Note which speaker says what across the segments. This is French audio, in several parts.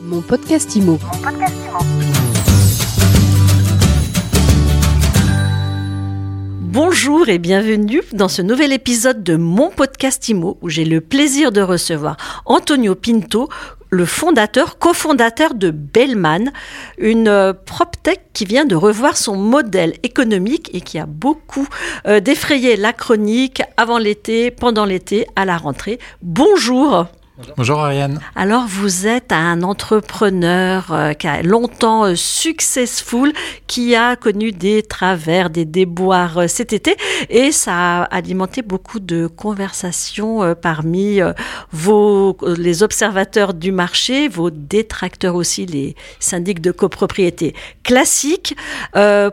Speaker 1: Mon podcast IMO.
Speaker 2: Bonjour et bienvenue dans ce nouvel épisode de mon podcast IMO où j'ai le plaisir de recevoir Antonio Pinto, le fondateur, cofondateur de Bellman, une euh, PropTech qui vient de revoir son modèle économique et qui a beaucoup euh, défrayé la chronique avant l'été, pendant l'été, à la rentrée. Bonjour.
Speaker 3: Bonjour Ariane.
Speaker 2: Alors vous êtes un entrepreneur euh, qui a longtemps euh, successful, qui a connu des travers, des déboires euh, cet été et ça a alimenté beaucoup de conversations euh, parmi vos les observateurs du marché, vos détracteurs aussi, les syndics de copropriété classiques.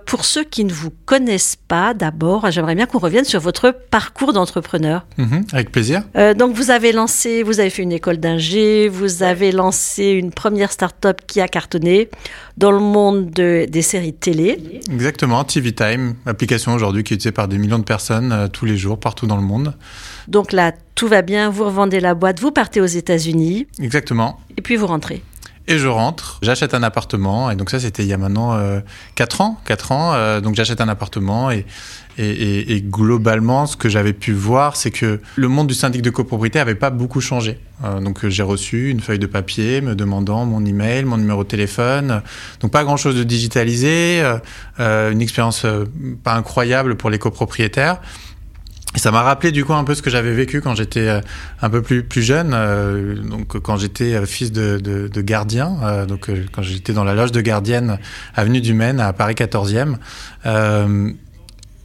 Speaker 2: Pour ceux qui ne vous connaissent pas, d'abord, j'aimerais bien qu'on revienne sur votre parcours d'entrepreneur.
Speaker 3: Mhm, avec plaisir.
Speaker 2: Donc vous avez lancé, vous avez fait une école d'ingé, vous avez lancé une première start-up qui a cartonné dans le monde de- des séries télé.
Speaker 3: Exactement, TV Time, application aujourd'hui qui est utilisée par des millions de personnes euh, tous les jours, partout dans le monde.
Speaker 2: Donc là, tout va bien, vous revendez la boîte, vous partez aux États-Unis
Speaker 3: Exactement.
Speaker 2: et puis vous rentrez.
Speaker 3: Et je rentre, j'achète un appartement, et donc ça c'était il y a maintenant euh, 4 ans, 4 ans, euh, donc j'achète un appartement, et, et, et, et globalement ce que j'avais pu voir c'est que le monde du syndic de copropriété avait pas beaucoup changé. Euh, donc euh, j'ai reçu une feuille de papier me demandant mon email, mon numéro de téléphone, donc pas grand chose de digitalisé, euh, euh, une expérience pas incroyable pour les copropriétaires. Et ça m'a rappelé du coup un peu ce que j'avais vécu quand j'étais euh, un peu plus plus jeune, euh, donc quand j'étais euh, fils de, de, de gardien, donc quand j'étais dans la loge de gardienne avenue du Maine à Paris 14e. Euh,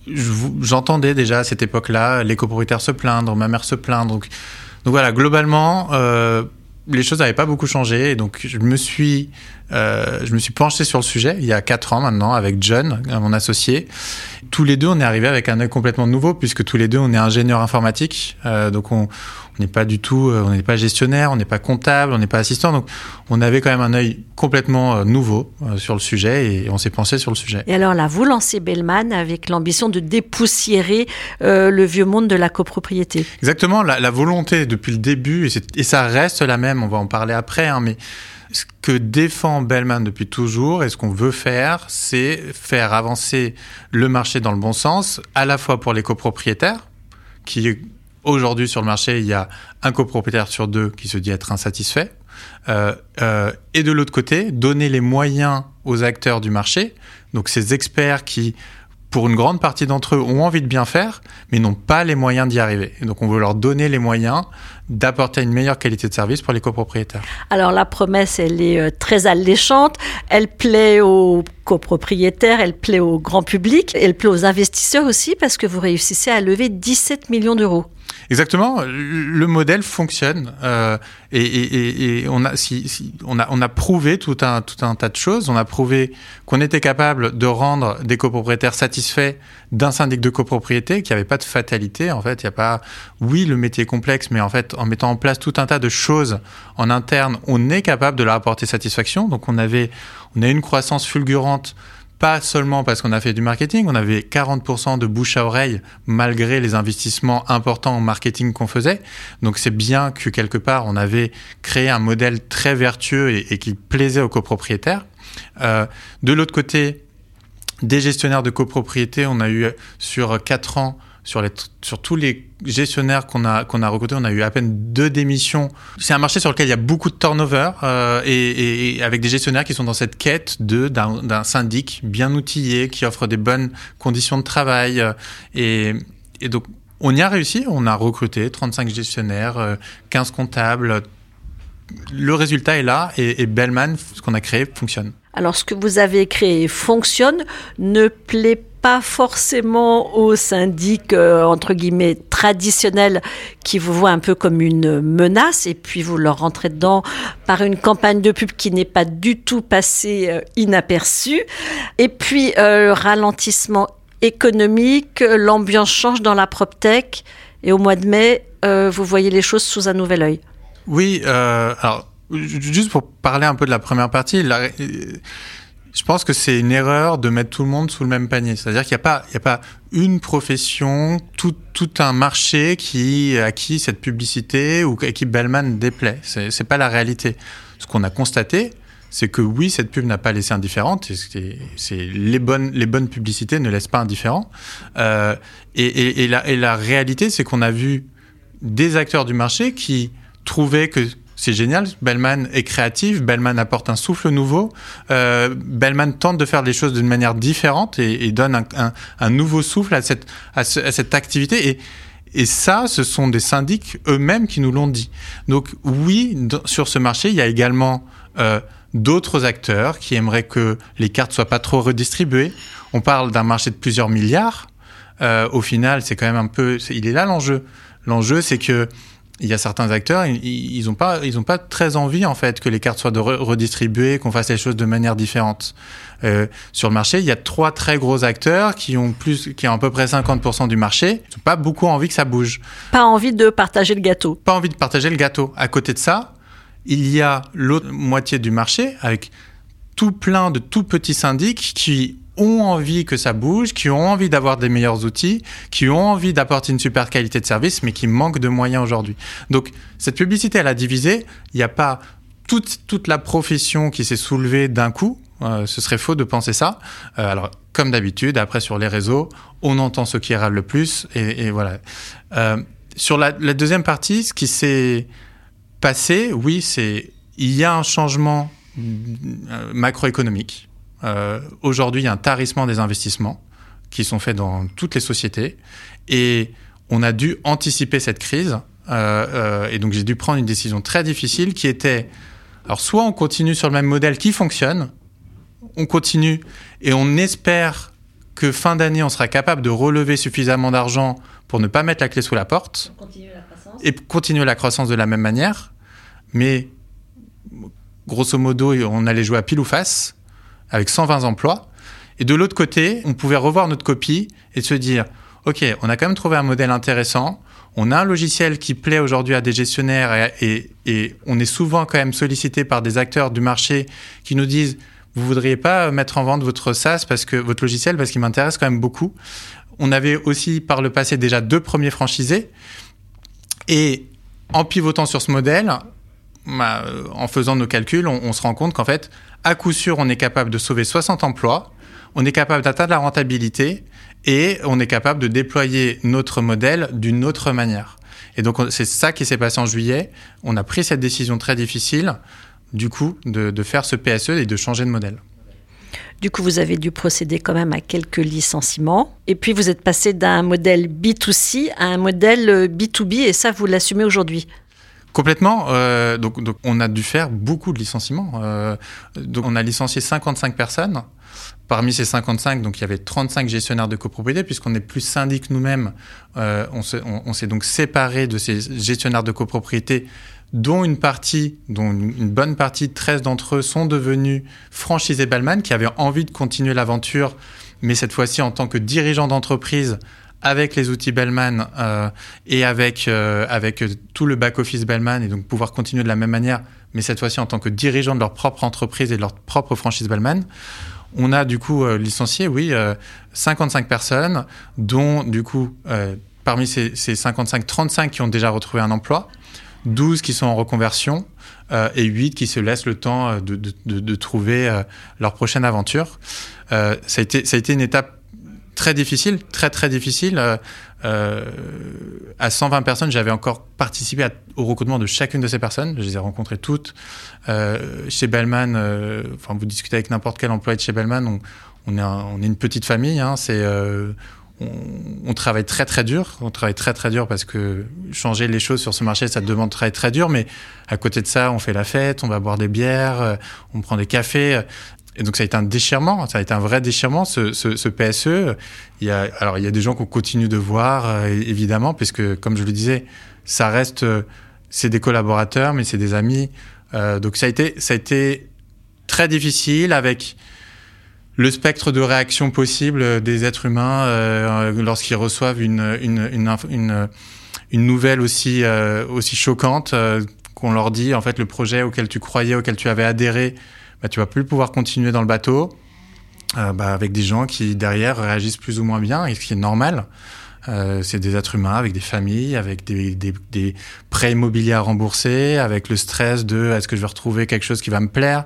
Speaker 3: je vous- J'entendais déjà à cette époque-là les copropriétaires se plaindre, ma mère se plaindre. Donc, voilà, globalement, les choses n'avaient pas beaucoup changé. Donc je me suis, euh, je me suis penché sur le sujet il y a quatre ans maintenant avec John, mon associé. Tous les deux, on est arrivé avec un œil complètement nouveau puisque tous les deux, on est ingénieurs informatiques. Euh, donc on n'est pas du tout, euh, on n'est pas gestionnaire, on n'est pas comptable, on n'est pas assistant. Donc on avait quand même un œil complètement nouveau sur le sujet et on s'est pensé sur le sujet.
Speaker 2: Et alors là, vous lancez Bellman avec l'ambition de dépoussiérer euh, le vieux monde de la copropriété.
Speaker 3: Exactement, la, la volonté depuis le début, et ça reste la même, on va en parler après, hein, mais ce que défend Bellman depuis toujours et ce qu'on veut faire, c'est faire avancer le marché dans le bon sens, à la fois pour les copropriétaires, qui aujourd'hui sur le marché, il y a un copropriétaire sur deux qui se dit être insatisfait, euh, euh, et de l'autre côté, donner les moyens aux acteurs du marché, donc ces experts qui pour une grande partie d'entre eux, ont envie de bien faire, mais n'ont pas les moyens d'y arriver. Donc, on veut leur donner les moyens d'apporter une meilleure qualité de service pour les copropriétaires.
Speaker 2: Alors la promesse, elle est euh, très alléchante, elle plaît aux copropriétaires, elle plaît au grand public, elle plaît aux investisseurs aussi parce que vous réussissez à lever 17 millions d'euros.
Speaker 3: Exactement, le modèle fonctionne euh, et, et- et- on a, si, si- on a, on a prouvé tout un, tout un tas de choses. On a prouvé qu'on était capable de rendre des copropriétaires satisfaits d'un syndic de copropriété, qu'il n'y avait pas de fatalité. En fait, il n'y a pas, oui, le métier est complexe, mais en fait, en mettant en place tout un tas de choses en interne, on est capable de leur apporter satisfaction. Donc, on avait, on a une croissance fulgurante pas seulement parce qu'on a fait du marketing, on avait 40% de bouche à oreille malgré les investissements importants en marketing qu'on faisait. Donc c'est bien que quelque part on avait créé un modèle très vertueux et, qui plaisait aux copropriétaires. Euh, de l'autre côté, des gestionnaires de copropriété, on a eu sur 4 ans, sur, les, sur tous les gestionnaires qu'on a, qu'on a recrutés, on a eu à peine deux démissions. C'est un marché sur lequel il y a beaucoup de turnover euh, et, avec des gestionnaires qui sont dans cette quête de d'un syndic bien outillé, qui offre des bonnes conditions de travail. euh, et, donc, on y a réussi. On a recruté 35 gestionnaires, euh, 15 comptables. Le résultat est là et, et Bellman, ce qu'on a créé, fonctionne.
Speaker 2: Alors ce que vous avez créé fonctionne, ne plaît pas forcément aux syndics euh, entre guillemets traditionnels qui vous voient un peu comme une menace et puis vous leur rentrez dedans par une campagne de pub qui n'est pas du tout passée euh, inaperçue et puis euh, le ralentissement économique, l'ambiance change dans la PropTech et au mois de mai vous voyez les choses sous un nouvel œil.
Speaker 3: Oui, alors juste pour parler un peu de la première partie, je pense que c'est une erreur de mettre tout le monde sous le même panier. C'est-à-dire qu'il n'y a pas, une profession, tout, un marché qui à qui cette publicité ou à qui Bellman déplaît. C'est, c'est pas la réalité. ce qu'on a constaté, c'est que oui, cette pub n'a pas laissé indifférente. C'est les bonnes, les bonnes publicités ne laissent pas indifférent. Euh, et, la, réalité, c'est qu'on a vu des acteurs du marché qui trouvaient que c'est génial, Bellman est créatif, Bellman apporte un souffle nouveau, euh, Bellman tente de faire les choses d'une manière différente et, donne un, nouveau souffle à cette, activité. Et, et ça, ce sont des syndics eux-mêmes qui nous l'ont dit. Donc oui, sur ce marché, il y a également euh, d'autres acteurs qui aimeraient que les cartes soient pas trop redistribuées. On parle d'un marché de plusieurs milliards. Euh, au final, c'est quand même un peu, il est là l'enjeu. L'enjeu, c'est que il y a certains acteurs, ils n'ont pas, ils ont pas très envie en fait que les cartes soient de redistribuées, qu'on fasse les choses de manière différente. Euh, sur le marché, il y a trois très gros acteurs qui ont plus, qui ont à peu près 50% du marché. Ils n'ont pas beaucoup envie que ça bouge.
Speaker 2: Pas envie de partager le gâteau.
Speaker 3: Pas envie de partager le gâteau. À côté de ça, il y a l'autre moitié du marché avec tout plein de tout petits syndics qui ont envie que ça bouge, qui ont envie d'avoir des meilleurs outils, qui ont envie d'apporter une super qualité de service, mais qui manquent de moyens aujourd'hui. Donc cette publicité, elle a divisé. Il n'y a pas toute, toute la profession qui s'est soulevée d'un coup. Euh, ce serait faux de penser ça. Euh, alors, comme d'habitude, après sur les réseaux, on entend ce qui râle le plus, et, voilà. Euh, sur la, la, deuxième partie, ce qui s'est passé, oui, c'est il y a un changement macroéconomique. Euh, Aujourd'hui, il y a un tarissement des investissements qui sont faits dans toutes les sociétés, et on a dû anticiper cette crise. Euh, et donc, j'ai dû prendre une décision très difficile qui était alors, soit on continue sur le même modèle qui fonctionne, on continue et on espère que fin d'année, on sera capable de relever suffisamment d'argent pour ne pas mettre la clé sous la porte et continuer la croissance de la même manière. Mais grosso modo, on allait jouer à pile ou face avec 120 emplois. Et de l'autre côté, on pouvait revoir notre copie et se dire, OK, on a quand même trouvé un modèle intéressant. On a un logiciel qui plaît aujourd'hui à des gestionnaires et, on est souvent quand même sollicité par des acteurs du marché qui nous disent vous voudriez pas mettre en vente votre SaaS parce que votre logiciel parce qu'il m'intéresse quand même beaucoup. On avait aussi par le passé déjà deux premiers franchisés et en pivotant sur ce modèle, bah, en faisant nos calculs, on se rend compte qu'en fait, à coup sûr, on est capable de sauver 60 emplois, on est capable d'atteindre la rentabilité et on est capable de déployer notre modèle d'une autre manière. Et donc, c'est ça qui s'est passé en juillet. On a pris cette décision très difficile, du coup, de, de faire ce PSE et de changer de modèle.
Speaker 2: Du coup, vous avez dû procéder quand même à quelques licenciements. Et puis, vous êtes passé d'un modèle B2C à un modèle B2B, et ça, vous l'assumez aujourd'hui.
Speaker 3: Complètement. Euh, donc, donc, on a dû faire beaucoup de licenciements. Euh, donc, on a licencié 55 personnes. Parmi ces 55, donc il y avait 35 gestionnaires de copropriété, puisqu'on est plus syndic nous-mêmes. Euh, on s'est on, on donc séparé de ces gestionnaires de copropriété, dont une partie, dont une bonne partie, 13 d'entre eux sont devenus franchisés Bellman, qui avaient envie de continuer l'aventure, mais cette fois-ci en tant que dirigeants d'entreprise avec les outils Bellman euh, et avec, euh, avec tout le back-office Bellman et donc pouvoir continuer de la même manière, mais cette fois-ci en tant que dirigeant de leur propre entreprise et de leur propre franchise Bellman. On a du coup euh, licencié, oui, 55 personnes, dont du coup, parmi ces, ces 55, 35 qui ont déjà retrouvé un emploi, 12 qui sont en reconversion et 8 qui se laissent le temps de, de, de, de trouver leur prochaine aventure. ça, a été, ça a été une étape très difficile, très très difficile. Euh, euh, à 120 personnes, j'avais encore participé au recrutement de chacune de ces personnes. Je les ai rencontrées toutes. Euh, chez Bellman, euh, vous discutez avec n'importe quel employé de chez Bellman, on, est, une petite famille. Hein, c'est on, travaille très très dur. On travaille très très dur parce que changer les choses sur ce marché, ça demande de travailler très dur. Mais à côté de ça, on fait la fête, on va boire des bières, on prend des cafés. Et donc ça a été un déchirement, ça a été un vrai déchirement ce, ce, ce PSE. Il y a alors il y a des gens qu'on continue de voir euh, évidemment puisque comme je le disais, ça reste euh, c'est des collaborateurs mais c'est des amis. Euh, donc ça a été ça a été très difficile avec le spectre de réaction possible des êtres humains euh, lorsqu'ils reçoivent une une, une, une, une nouvelle aussi aussi choquante qu'on leur dit en fait le projet auquel tu croyais auquel tu avais adhéré bah, tu vas plus pouvoir continuer dans le bateau euh, bah, avec des gens qui derrière réagissent plus ou moins bien, et ce qui est normal. Euh, c'est des êtres humains avec des familles, avec des, des, des, prêts immobiliers à rembourser, avec le stress de est-ce que je vais retrouver quelque chose qui va me plaire?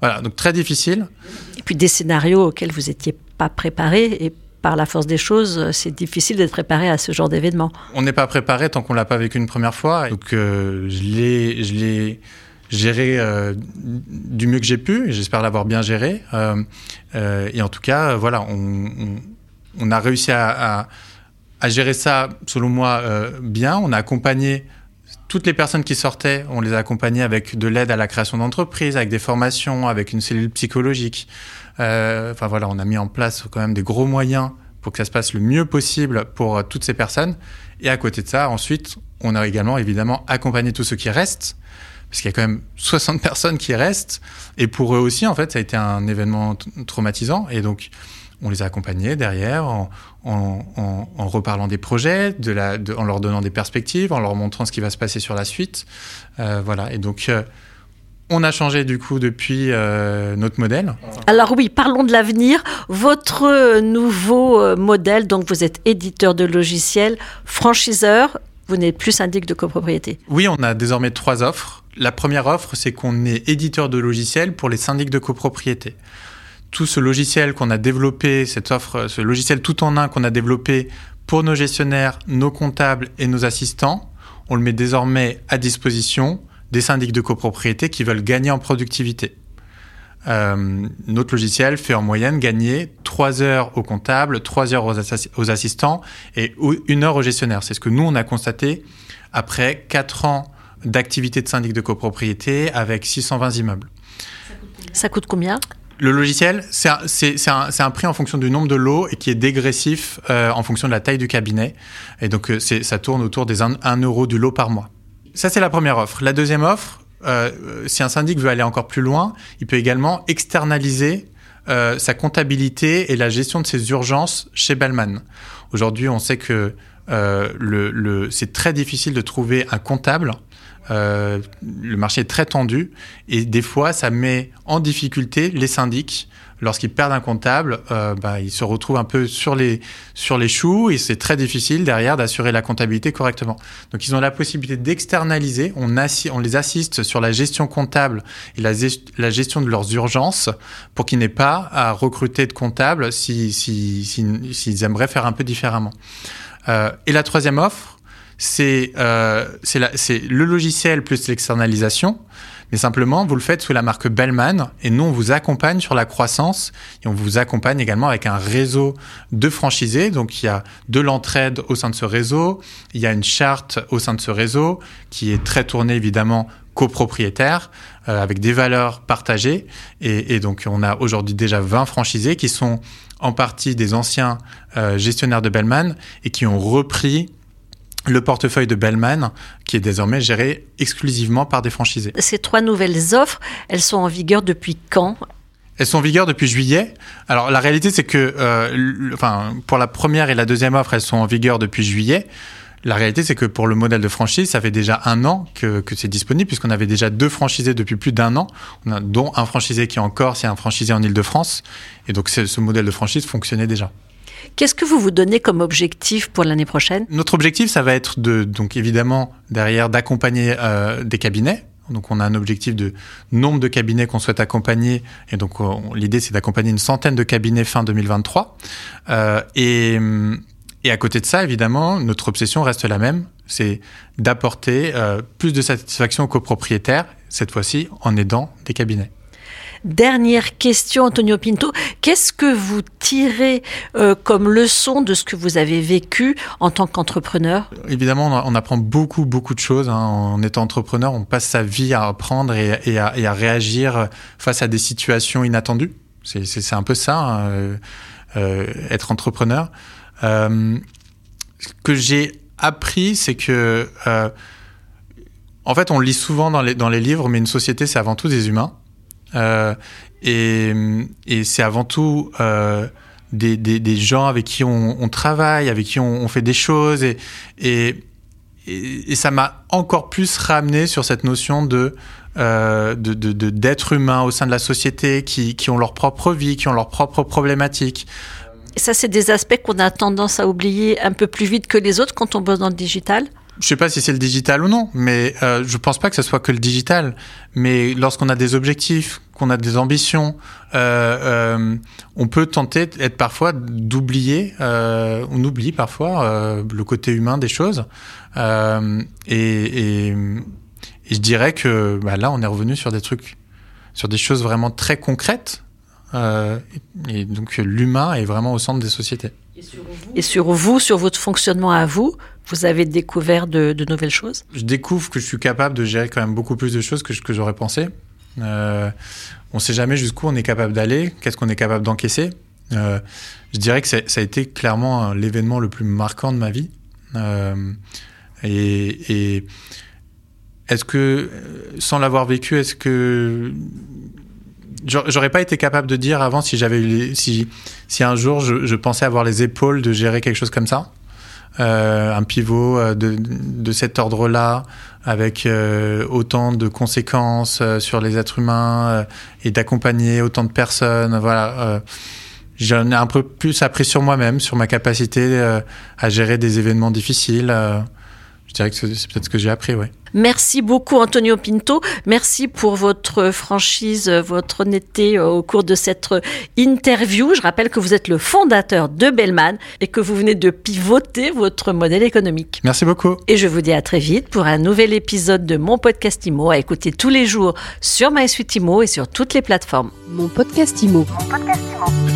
Speaker 3: Voilà, donc très difficile.
Speaker 2: Et puis des scénarios auxquels vous n'étiez pas préparé et par la force des choses, c'est difficile d'être préparé à ce genre d'événement.
Speaker 3: On n'est pas préparé tant qu'on l'a pas vécu une première fois. Donc euh, je l'ai, je l'ai géré euh, du mieux que j'ai pu. J'espère l'avoir bien géré. Euh, euh, et en tout cas, voilà, on, a réussi à, à, gérer ça, selon moi, bien. On a accompagné toutes les personnes qui sortaient, on les a accompagnées avec de l'aide à la création d'entreprises, avec des formations, avec une cellule psychologique. Enfin voilà, on a mis en place quand même des gros moyens pour que ça se passe le mieux possible pour toutes ces personnes. Et à côté de ça, ensuite, on a également évidemment accompagné tous ceux qui restent, parce qu'il y a quand même 60 personnes qui restent. Et pour eux aussi, en fait, ça a été un événement traumatisant. Et donc, on les a accompagnés derrière en, en, en, en reparlant des projets, de la, de, en leur donnant des perspectives, en leur montrant ce qui va se passer sur la suite. Euh, voilà. Et donc, euh, on a changé du coup depuis euh, notre modèle.
Speaker 2: Alors oui, parlons de l'avenir. Votre nouveau modèle, donc vous êtes éditeur de logiciels, franchiseur, vous n'êtes plus syndic de copropriété.
Speaker 3: Oui, on a désormais trois offres. La première offre, c'est qu'on est éditeur de logiciels pour les syndics de copropriété tout ce logiciel qu'on a développé, cette offre, ce logiciel tout en un qu'on a développé pour nos gestionnaires, nos comptables et nos assistants, on le met désormais à disposition des syndics de copropriété qui veulent gagner en productivité. Euh, notre logiciel fait en moyenne gagner 3 heures aux comptables, 3 heures aux, assi aux assistants et 1 heure aux gestionnaires. C'est ce que nous, on a constaté après 4 ans d'activité de syndic de copropriété avec 620 immeubles.
Speaker 2: Ça coûte combien?
Speaker 3: Le logiciel, c'est un, un, un, prix en fonction du nombre de lots et qui est dégressif euh, en fonction de la taille du cabinet. Et donc, euh, ça tourne autour des 1, 1 euro du lot par mois. Ça, c'est la première offre. La deuxième offre, euh, si un syndic veut aller encore plus loin, il peut également externaliser euh, sa comptabilité et la gestion de ses urgences chez Bellman. Aujourd'hui, on sait que le, le, c'est très difficile de trouver un comptable euh, le marché est très tendu et des fois, ça met en difficulté les syndics. Lorsqu'ils perdent un comptable, euh, bah, ils se retrouvent un peu sur les, sur les choux et c'est très difficile derrière d'assurer la comptabilité correctement. Donc, ils ont la possibilité d'externaliser. On, les assiste sur la gestion comptable et la, gestion de leurs urgences pour qu'ils n'aient pas à recruter de comptables s'ils si, si, si, aimeraient faire un peu différemment. Euh, et la troisième offre, c'est euh, le logiciel plus l'externalisation, mais simplement vous le faites sous la marque Bellman et nous on vous accompagne sur la croissance et on vous accompagne également avec un réseau de franchisés. Donc il y a de l'entraide au sein de ce réseau, il y a une charte au sein de ce réseau qui est très tournée évidemment copropriétaire euh, avec des valeurs partagées. Et, et donc on a aujourd'hui déjà 20 franchisés qui sont en partie des anciens euh, gestionnaires de Bellman et qui ont repris le portefeuille de Bellman, qui est désormais géré exclusivement par des franchisés.
Speaker 2: Ces trois nouvelles offres, elles sont en vigueur depuis quand?
Speaker 3: Elles sont en vigueur depuis juillet. Alors la réalité, c'est que, euh, enfin, pour la première et la deuxième offre, elles sont en vigueur depuis juillet. La réalité, c'est que pour le modèle de franchise, ça fait déjà un an que, que c'est disponible, puisqu'on avait déjà deux franchisés depuis plus d'un an, on a, dont un franchisé qui est en Corse et un franchisé en Ile-de-France. Et donc ce modèle de franchise fonctionnait déjà.
Speaker 2: Qu'est-ce que vous vous donnez comme objectif pour l'année prochaine?
Speaker 3: Notre objectif, ça va être de, donc évidemment, derrière, d'accompagner euh, des cabinets. Donc, on a un objectif de nombre de cabinets qu'on souhaite accompagner. Et donc, l'idée, c'est d'accompagner une centaine de cabinets fin 2023. Euh, et, à côté de ça, évidemment, notre obsession reste la même. C'est d'apporter euh, plus de satisfaction aux copropriétaires, cette fois-ci en aidant des cabinets.
Speaker 2: Dernière question, Antonio Pinto. Qu'est-ce que vous tirez euh, comme leçon de ce que vous avez vécu en tant qu'entrepreneur?
Speaker 3: Évidemment, on apprend beaucoup, beaucoup de choses. Hein. En étant entrepreneur, on passe sa vie à apprendre et, à, et à, réagir face à des situations inattendues. C'est un peu ça, hein, euh, euh, être entrepreneur. Euh, ce que j'ai appris, c'est que... Euh, en fait, on lit souvent dans les, dans les livres, mais une société, c'est avant tout des humains. Euh, et, c'est avant tout euh, des, gens avec qui on, travaille, avec qui on, fait des choses. Et, ça m'a encore plus ramené sur cette notion de euh, de, de, humain au sein de la société, qui, ont leur propre vie, qui ont leurs propres problématiques.
Speaker 2: Ça, c'est des aspects qu'on a tendance à oublier un peu plus vite que les autres quand on bosse dans le digital
Speaker 3: je sais pas si c'est le digital ou non, mais euh, je pense pas que ce soit que le digital. Mais lorsqu'on a des objectifs, qu'on a des ambitions, euh, euh, on peut tenter être parfois d'oublier, euh, on oublie parfois euh, le côté humain des choses. Euh, et, et, et, je dirais que bah, là, on est revenu sur des trucs, sur des choses vraiment très concrètes. et donc l'humain est vraiment au centre des sociétés.
Speaker 2: Et sur vous, sur votre fonctionnement à vous, vous avez découvert de, nouvelles choses?
Speaker 3: Je découvre que je suis capable de gérer quand même beaucoup plus de choses que, que j'aurais pensé. Euh, on ne sait jamais jusqu'où on est capable d'aller, qu'est-ce qu'on est capable d'encaisser. Euh, je dirais que ça a été clairement l'événement le plus marquant de ma vie. Euh, et, est-ce que, sans l'avoir vécu, est-ce que j'aurais pas été capable de dire avant si j'avais si un jour je, pensais avoir les épaules de gérer quelque chose comme ça? euh, un pivot euh, de, de cet ordre-là avec euh, autant de conséquences euh, sur les êtres humains euh, et d'accompagner autant de personnes voilà j'en ai un peu plus appris sur moi-même sur ma capacité à gérer des événements difficiles je dirais que c'est peut-être ce que j'ai appris ouais
Speaker 2: Merci beaucoup Antonio Pinto. Merci pour votre franchise, votre honnêteté au cours de cette interview. Je rappelle que vous êtes le fondateur de Bellman et que vous venez de pivoter votre modèle économique.
Speaker 3: Merci beaucoup.
Speaker 2: Et je vous dis à très vite pour un nouvel épisode de mon podcast IMO à écouter tous les jours sur MySuite IMO et sur toutes les plateformes.
Speaker 1: Mon podcast IMO. Mon podcast IMO.